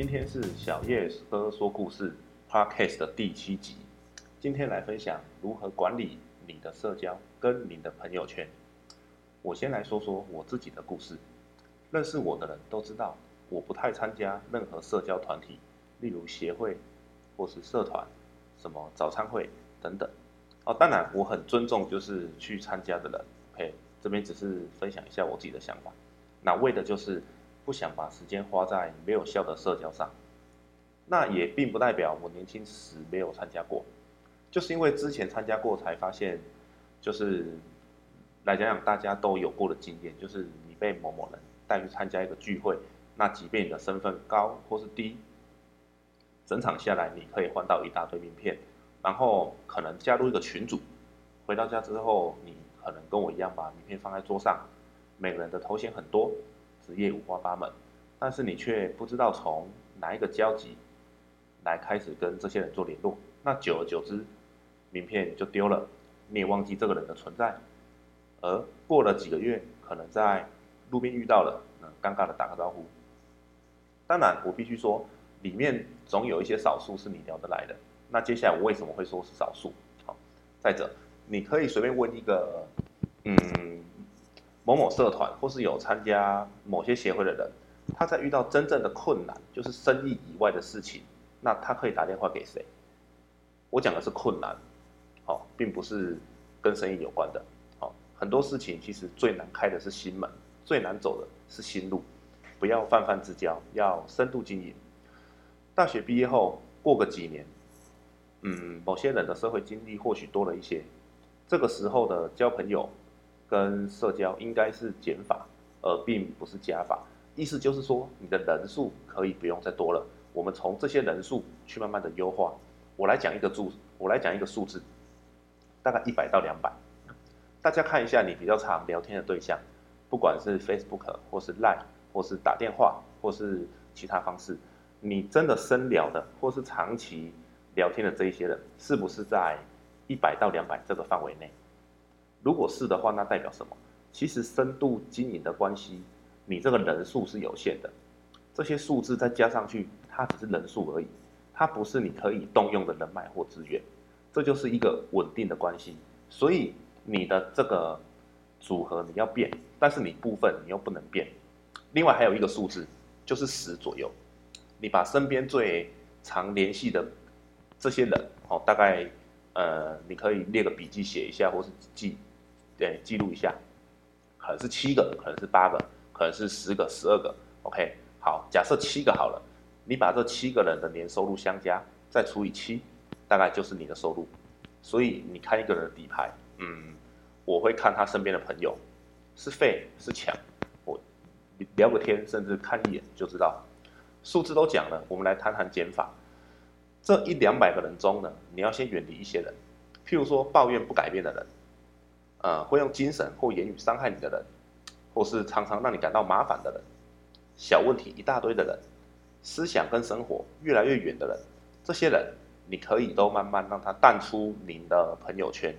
今天是小叶哥说故事 Podcast 的第七集。今天来分享如何管理你的社交跟你的朋友圈。我先来说说我自己的故事。认识我的人都知道，我不太参加任何社交团体，例如协会或是社团、什么早餐会等等。哦，当然我很尊重就是去参加的人。OK，这边只是分享一下我自己的想法。那为的就是不想把时间花在没有效的社交上。那也并不代表我年轻时没有参加过，就是因为之前参加过才发现，就是来讲讲大家都有过的经验，就是你被某某人带去参加一个聚会，那即便你的身份高或是低，整场下来你可以换到一大堆名片，然后可能加入一个群组，回到家之后你可能跟我一样把名片放在桌上。每个人的头衔很多，职业五花八门，但是你却不知道从哪一个交集来开始跟这些人做联络。那久而久之，名片就丢了，你也忘记这个人的存在。而过了几个月，可能在路边遇到了，那尴尬的打个招呼。当然，我必须说，里面总有一些少数是你聊得来的。那接下来我为什么会说是少数？好，再者，你可以随便问一个，嗯。某某社团或是有参加某些协会的人，他在遇到真正的困难，就是生意以外的事情，那他可以打电话给谁？我讲的是困难，好，并不是跟生意有关的。好，很多事情其实最难开的是心门，最难走的是心路。不要泛泛之交，要深度经营。大学毕业后过个几年，嗯，某些人的社会经历或许多了一些，这个时候的交朋友。跟社交应该是减法，而并不是加法。意思就是说，你的人数可以不用再多了。我们从这些人数去慢慢的优化。我来讲一个数，我来讲一个数字，大概一百到两百。大家看一下你比较常聊天的对象，不管是 Facebook 或是 Line 或是打电话或是其他方式，你真的深聊的或是长期聊天的这一些人，是不是在一百到两百这个范围内？如果是的话，那代表什么？其实深度经营的关系，你这个人数是有限的，这些数字再加上去，它只是人数而已，它不是你可以动用的人脉或资源，这就是一个稳定的关系。所以你的这个组合你要变，但是你部分你又不能变。另外还有一个数字，就是十左右，你把身边最常联系的这些人，哦，大概呃，你可以列个笔记写一下，或是记。对，记录一下，可能是七个，可能是八个，可能是十个、十二个。OK，好，假设七个好了，你把这七个人的年收入相加，再除以七，大概就是你的收入。所以你看一个人的底牌，嗯，我会看他身边的朋友是废是强，我聊个天，甚至看一眼就知道。数字都讲了，我们来谈谈减法。这一两百个人中呢，你要先远离一些人，譬如说抱怨不改变的人。呃，会用精神或言语伤害你的人，或是常常让你感到麻烦的人，小问题一大堆的人，思想跟生活越来越远的人，这些人你可以都慢慢让他淡出您的朋友圈。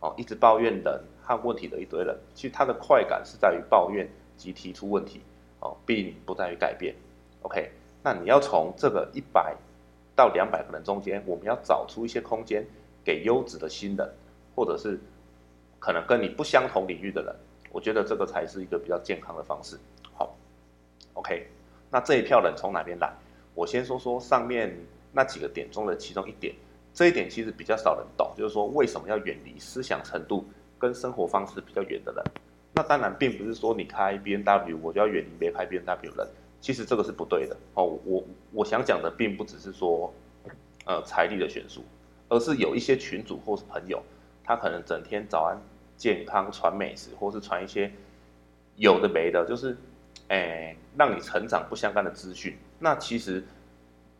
哦，一直抱怨人和问题的一堆人，其实他的快感是在于抱怨及提出问题，哦，并不在于改变。OK，那你要从这个一百到两百个人中间，我们要找出一些空间给优质的新人，或者是。可能跟你不相同领域的人，我觉得这个才是一个比较健康的方式。好，OK，那这一票人从哪边来？我先说说上面那几个点中的其中一点。这一点其实比较少人懂，就是说为什么要远离思想程度跟生活方式比较远的人？那当然并不是说你开 B N W 我就要远离别开 B N W 人，其实这个是不对的。哦，我我想讲的并不只是说呃财力的悬殊，而是有一些群主或是朋友。他可能整天早安健康传美食，或是传一些有的没的，就是，哎，让你成长不相干的资讯。那其实，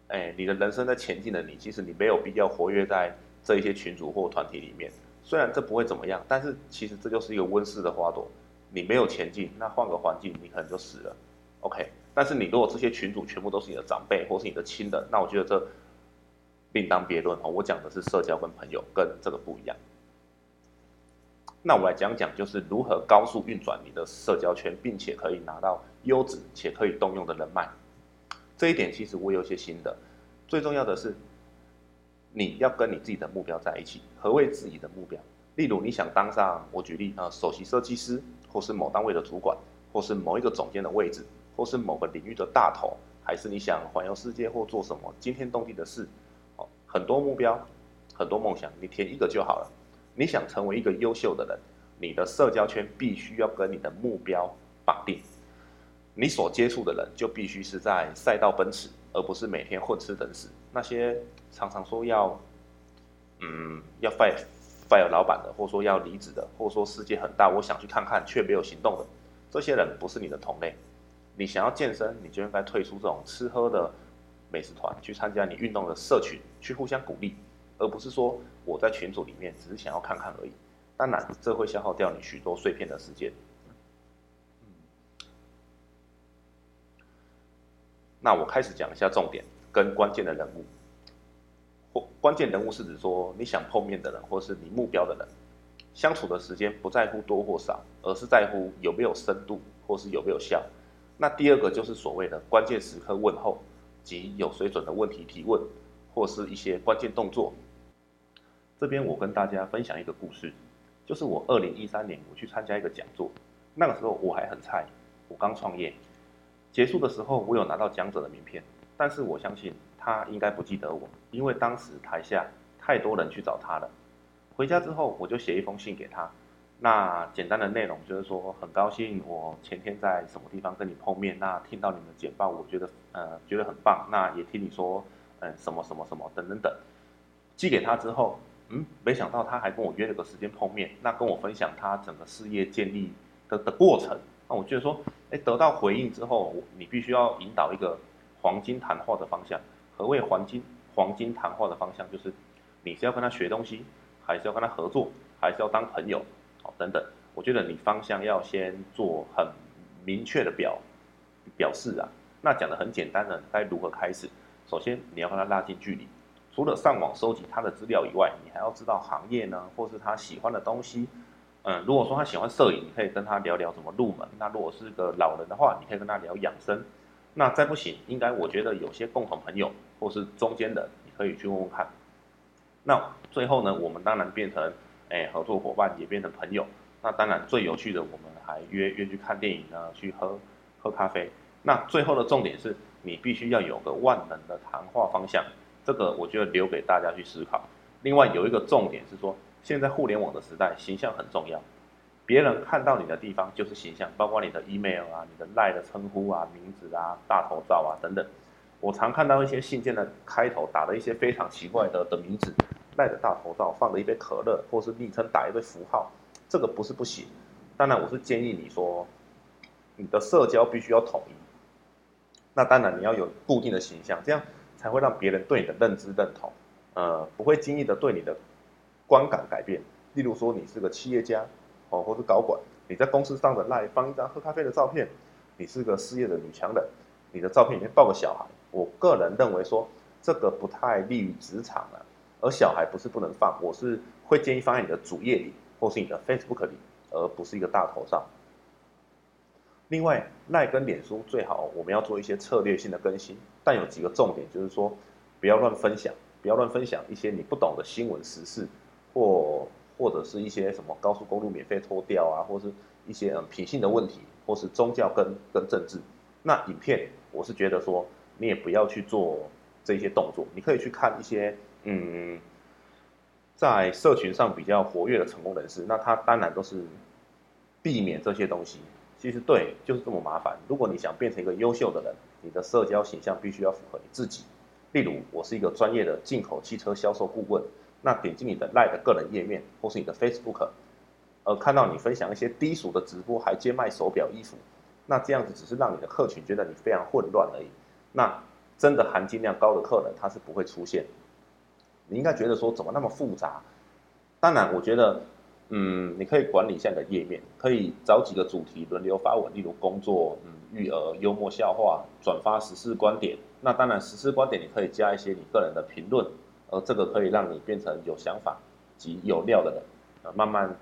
哎，你的人生在前进的你，其实你没有必要活跃在这一些群组或团体里面。虽然这不会怎么样，但是其实这就是一个温室的花朵。你没有前进，那换个环境，你可能就死了。OK，但是你如果这些群主全部都是你的长辈或是你的亲人，那我觉得这另当别论哦。我讲的是社交跟朋友，跟这个不一样。那我来讲讲，就是如何高速运转你的社交圈，并且可以拿到优质且可以动用的人脉。这一点其实我有些心得。最重要的是，你要跟你自己的目标在一起。何谓自己的目标？例如你想当上，我举例啊，首席设计师，或是某单位的主管，或是某一个总监的位置，或是某个领域的大头，还是你想环游世界或做什么惊天动地的事？哦，很多目标，很多梦想，你填一个就好了。你想成为一个优秀的人，你的社交圈必须要跟你的目标绑定。你所接触的人就必须是在赛道奔驰，而不是每天混吃等死。那些常常说要，嗯，要 fire fire 老板的，或者说要离职的，或者说世界很大，我想去看看却没有行动的，这些人不是你的同类。你想要健身，你就应该退出这种吃喝的美食团，去参加你运动的社群，去互相鼓励，而不是说我在群组里面只是想要看看而已。当然，这会消耗掉你许多碎片的时间。那我开始讲一下重点跟关键的人物，或关键人物是指说你想碰面的人，或是你目标的人，相处的时间不在乎多或少，而是在乎有没有深度或是有没有效。那第二个就是所谓的关键时刻问候及有水准的问题提问，或是一些关键动作。这边我跟大家分享一个故事，就是我二零一三年我去参加一个讲座，那个时候我还很菜，我刚创业。结束的时候，我有拿到讲者的名片，但是我相信他应该不记得我，因为当时台下太多人去找他了。回家之后，我就写一封信给他，那简单的内容就是说，很高兴我前天在什么地方跟你碰面，那听到你们的简报，我觉得呃觉得很棒，那也听你说嗯什么什么什么等等等。寄给他之后，嗯，没想到他还跟我约了个时间碰面，那跟我分享他整个事业建立的的过程。那我觉得说，哎，得到回应之后，你必须要引导一个黄金谈话的方向。何谓黄金？黄金谈话的方向就是，你是要跟他学东西，还是要跟他合作，还是要当朋友，好，等等。我觉得你方向要先做很明确的表表示啊。那讲的很简单的，该如何开始？首先你要跟他拉近距离，除了上网收集他的资料以外，你还要知道行业呢，或是他喜欢的东西。嗯，如果说他喜欢摄影，你可以跟他聊聊怎么入门。那如果是个老人的话，你可以跟他聊养生。那再不行，应该我觉得有些共同朋友或是中间的，你可以去问问看。那最后呢，我们当然变成哎合作伙伴，也变成朋友。那当然最有趣的，我们还约约去看电影呢，去喝喝咖啡。那最后的重点是你必须要有个万能的谈话方向，这个我觉得留给大家去思考。另外有一个重点是说。现在互联网的时代，形象很重要。别人看到你的地方就是形象，包括你的 email 啊、你的赖的称呼啊、名字啊、大头照啊等等。我常看到一些信件的开头打了一些非常奇怪的的名字，赖的大头照放了一杯可乐，或是昵称打一堆符号，这个不是不行。当然，我是建议你说，你的社交必须要统一。那当然你要有固定的形象，这样才会让别人对你的认知认同，呃，不会轻易的对你的。观感改变，例如说你是个企业家，哦，或是高管，你在公司上的赖放一张喝咖啡的照片，你是个失业的女强人，你的照片里面抱个小孩，我个人认为说这个不太利于职场了，而小孩不是不能放，我是会建议放在你的主页里，或是你的 Facebook 里，而不是一个大头照。另外，赖跟脸书最好我们要做一些策略性的更新，但有几个重点就是说，不要乱分享，不要乱分享一些你不懂的新闻时事。或或者是一些什么高速公路免费拖掉啊，或是一些嗯品性的问题，或是宗教跟跟政治，那影片我是觉得说你也不要去做这些动作，你可以去看一些嗯在社群上比较活跃的成功人士，那他当然都是避免这些东西。其实对，就是这么麻烦。如果你想变成一个优秀的人，你的社交形象必须要符合你自己。例如，我是一个专业的进口汽车销售顾问。那点击你的 l i e 的个人页面，或是你的 Facebook，呃，看到你分享一些低俗的直播，还兼卖手表、衣服，那这样子只是让你的客群觉得你非常混乱而已。那真的含金量高的客人，他是不会出现。你应该觉得说怎么那么复杂？当然，我觉得，嗯，你可以管理一下你的页面，可以找几个主题轮流发文，例如工作、嗯，育儿、幽默笑话、转发时事观点。那当然，时事观点你可以加一些你个人的评论。而这个可以让你变成有想法及有料的人，呃，慢慢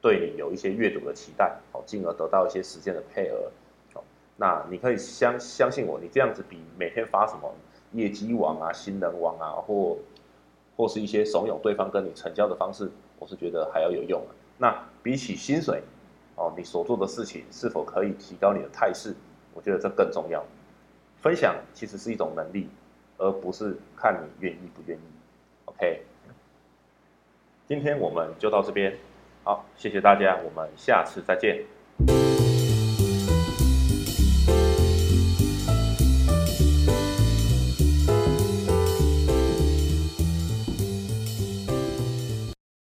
对你有一些阅读的期待，好，进而得到一些时间的配额，好，那你可以相相信我，你这样子比每天发什么业绩网啊、新人网啊，或或是一些怂恿对方跟你成交的方式，我是觉得还要有用的。那比起薪水，哦，你所做的事情是否可以提高你的态势？我觉得这更重要。分享其实是一种能力，而不是看你愿意不愿意。OK，今天我们就到这边，好，谢谢大家，我们下次再见。